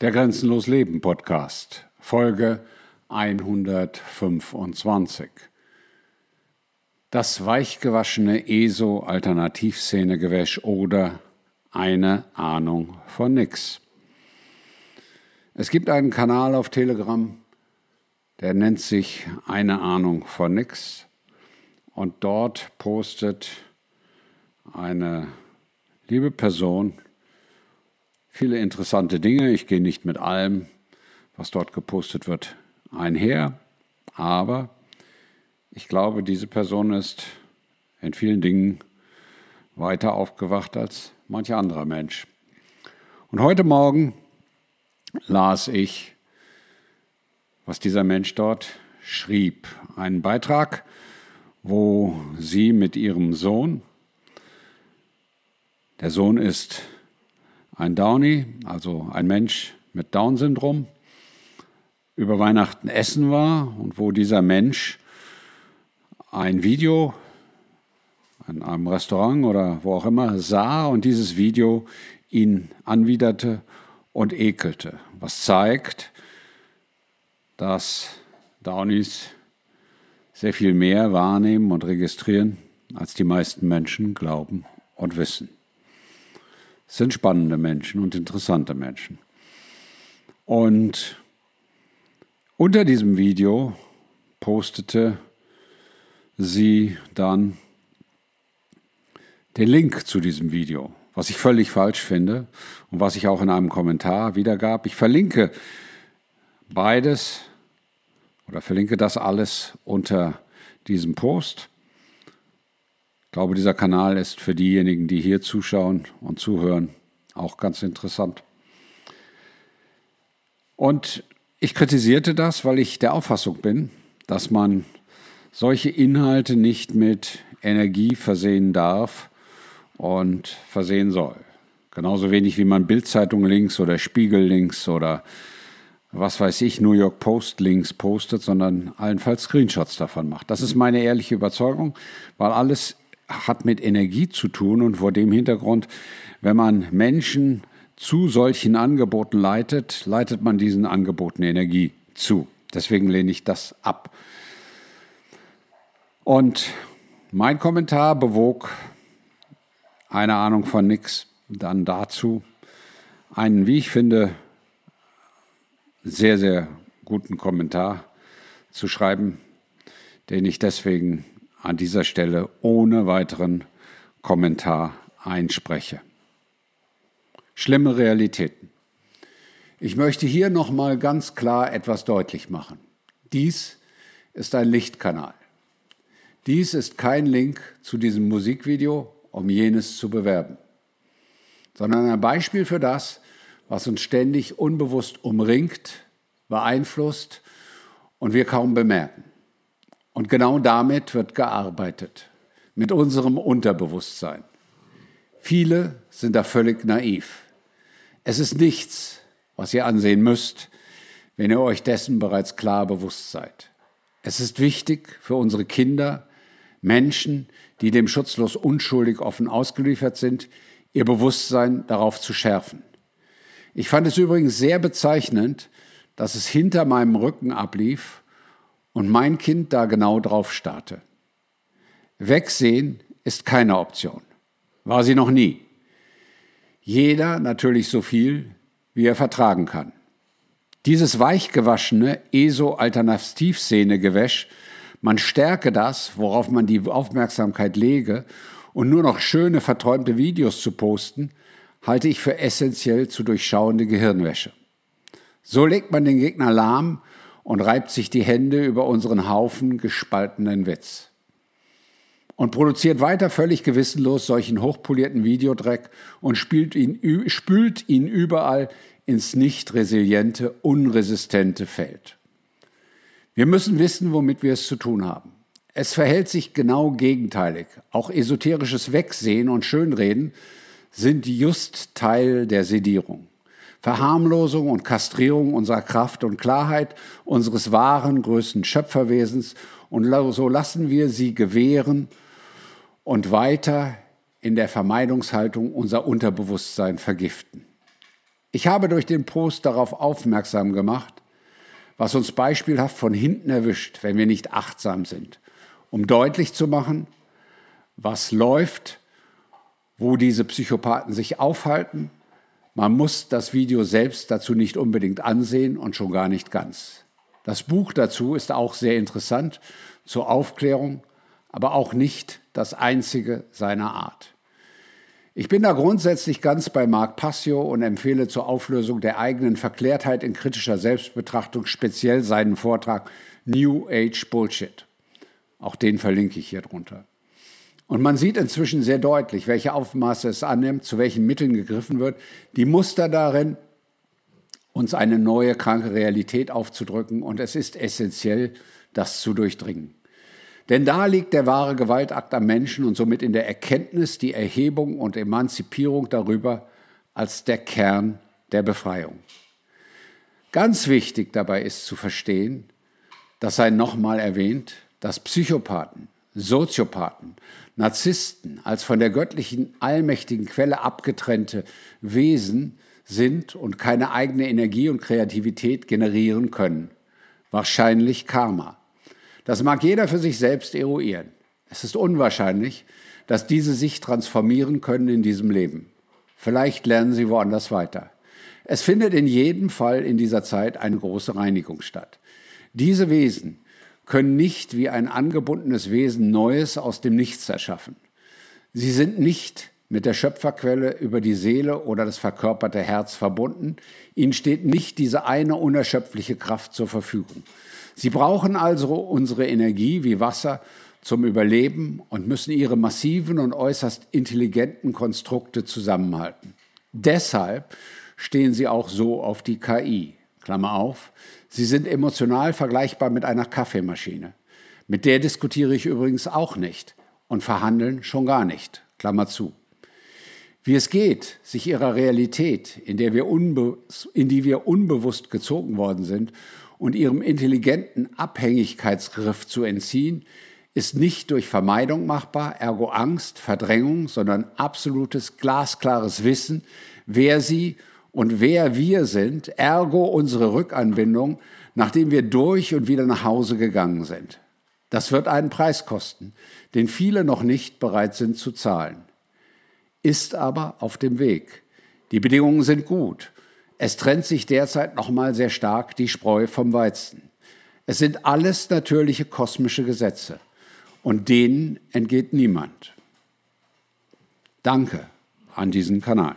Der Grenzenlos Leben Podcast, Folge 125. Das weichgewaschene ESO-Alternativszene-Gewäsch oder eine Ahnung von nix. Es gibt einen Kanal auf Telegram, der nennt sich eine Ahnung von nix und dort postet eine liebe Person viele interessante Dinge. Ich gehe nicht mit allem, was dort gepostet wird, einher, aber ich glaube, diese Person ist in vielen Dingen weiter aufgewacht als manch anderer Mensch. Und heute Morgen las ich, was dieser Mensch dort schrieb. Einen Beitrag, wo sie mit ihrem Sohn, der Sohn ist ein Downy, also ein Mensch mit Down-Syndrom, über Weihnachten essen war und wo dieser Mensch ein Video in einem Restaurant oder wo auch immer sah und dieses Video ihn anwiderte und ekelte, was zeigt, dass Downies sehr viel mehr wahrnehmen und registrieren, als die meisten Menschen glauben und wissen. Sind spannende Menschen und interessante Menschen. Und unter diesem Video postete sie dann den Link zu diesem Video, was ich völlig falsch finde und was ich auch in einem Kommentar wiedergab. Ich verlinke beides oder verlinke das alles unter diesem Post. Ich glaube, dieser Kanal ist für diejenigen, die hier zuschauen und zuhören, auch ganz interessant. Und ich kritisierte das, weil ich der Auffassung bin, dass man solche Inhalte nicht mit Energie versehen darf und versehen soll. Genauso wenig wie man Bildzeitung links oder Spiegel links oder was weiß ich, New York Post Links postet, sondern allenfalls Screenshots davon macht. Das ist meine ehrliche Überzeugung, weil alles hat mit Energie zu tun und vor dem Hintergrund, wenn man Menschen zu solchen Angeboten leitet, leitet man diesen Angeboten Energie zu. Deswegen lehne ich das ab. Und mein Kommentar bewog eine Ahnung von nix dann dazu einen, wie ich finde, sehr, sehr guten Kommentar zu schreiben, den ich deswegen an dieser Stelle ohne weiteren Kommentar einspreche. Schlimme Realitäten. Ich möchte hier nochmal ganz klar etwas deutlich machen. Dies ist ein Lichtkanal. Dies ist kein Link zu diesem Musikvideo, um jenes zu bewerben, sondern ein Beispiel für das, was uns ständig unbewusst umringt, beeinflusst und wir kaum bemerken. Und genau damit wird gearbeitet, mit unserem Unterbewusstsein. Viele sind da völlig naiv. Es ist nichts, was ihr ansehen müsst, wenn ihr euch dessen bereits klar bewusst seid. Es ist wichtig für unsere Kinder, Menschen, die dem schutzlos unschuldig offen ausgeliefert sind, ihr Bewusstsein darauf zu schärfen. Ich fand es übrigens sehr bezeichnend, dass es hinter meinem Rücken ablief und mein Kind da genau drauf starrte. Wegsehen ist keine Option. War sie noch nie. Jeder natürlich so viel, wie er vertragen kann. Dieses weichgewaschene ESO-Alternativszene-Gewäsch, man stärke das, worauf man die Aufmerksamkeit lege, und nur noch schöne, verträumte Videos zu posten, halte ich für essentiell zu durchschauende Gehirnwäsche. So legt man den Gegner lahm und reibt sich die Hände über unseren Haufen gespaltenen Witz. Und produziert weiter völlig gewissenlos solchen hochpolierten Videodreck und spült ihn, spült ihn überall ins nicht resiliente, unresistente Feld. Wir müssen wissen, womit wir es zu tun haben. Es verhält sich genau gegenteilig. Auch esoterisches Wegsehen und Schönreden sind just Teil der Sedierung. Verharmlosung und Kastrierung unserer Kraft und Klarheit, unseres wahren, größten Schöpferwesens. Und so lassen wir sie gewähren und weiter in der Vermeidungshaltung unser Unterbewusstsein vergiften. Ich habe durch den Post darauf aufmerksam gemacht, was uns beispielhaft von hinten erwischt, wenn wir nicht achtsam sind, um deutlich zu machen, was läuft, wo diese Psychopathen sich aufhalten. Man muss das Video selbst dazu nicht unbedingt ansehen und schon gar nicht ganz. Das Buch dazu ist auch sehr interessant zur Aufklärung, aber auch nicht das einzige seiner Art. Ich bin da grundsätzlich ganz bei Marc Passio und empfehle zur Auflösung der eigenen Verklärtheit in kritischer Selbstbetrachtung speziell seinen Vortrag New Age Bullshit. Auch den verlinke ich hier drunter. Und man sieht inzwischen sehr deutlich, welche Aufmaße es annimmt, zu welchen Mitteln gegriffen wird, die Muster darin, uns eine neue kranke Realität aufzudrücken. Und es ist essentiell, das zu durchdringen. Denn da liegt der wahre Gewaltakt am Menschen und somit in der Erkenntnis die Erhebung und Emanzipierung darüber als der Kern der Befreiung. Ganz wichtig dabei ist zu verstehen, das sei nochmal erwähnt, dass Psychopathen, Soziopathen, Narzissten als von der göttlichen allmächtigen Quelle abgetrennte Wesen sind und keine eigene Energie und Kreativität generieren können. Wahrscheinlich Karma. Das mag jeder für sich selbst eruieren. Es ist unwahrscheinlich, dass diese sich transformieren können in diesem Leben. Vielleicht lernen sie woanders weiter. Es findet in jedem Fall in dieser Zeit eine große Reinigung statt. Diese Wesen können nicht wie ein angebundenes Wesen Neues aus dem Nichts erschaffen. Sie sind nicht mit der Schöpferquelle über die Seele oder das verkörperte Herz verbunden. Ihnen steht nicht diese eine unerschöpfliche Kraft zur Verfügung. Sie brauchen also unsere Energie wie Wasser zum Überleben und müssen ihre massiven und äußerst intelligenten Konstrukte zusammenhalten. Deshalb stehen sie auch so auf die KI. Klammer auf, sie sind emotional vergleichbar mit einer Kaffeemaschine. Mit der diskutiere ich übrigens auch nicht und verhandeln schon gar nicht. Klammer zu. Wie es geht, sich ihrer Realität, in, der wir in die wir unbewusst gezogen worden sind, und ihrem intelligenten Abhängigkeitsgriff zu entziehen, ist nicht durch Vermeidung machbar, ergo Angst, Verdrängung, sondern absolutes glasklares Wissen, wer sie und wer wir sind, ergo unsere Rückanbindung, nachdem wir durch und wieder nach Hause gegangen sind. Das wird einen Preis kosten, den viele noch nicht bereit sind zu zahlen. Ist aber auf dem Weg. Die Bedingungen sind gut es trennt sich derzeit nochmal sehr stark die Spreu vom Weizen. Es sind alles natürliche kosmische Gesetze und denen entgeht niemand. Danke an diesen Kanal.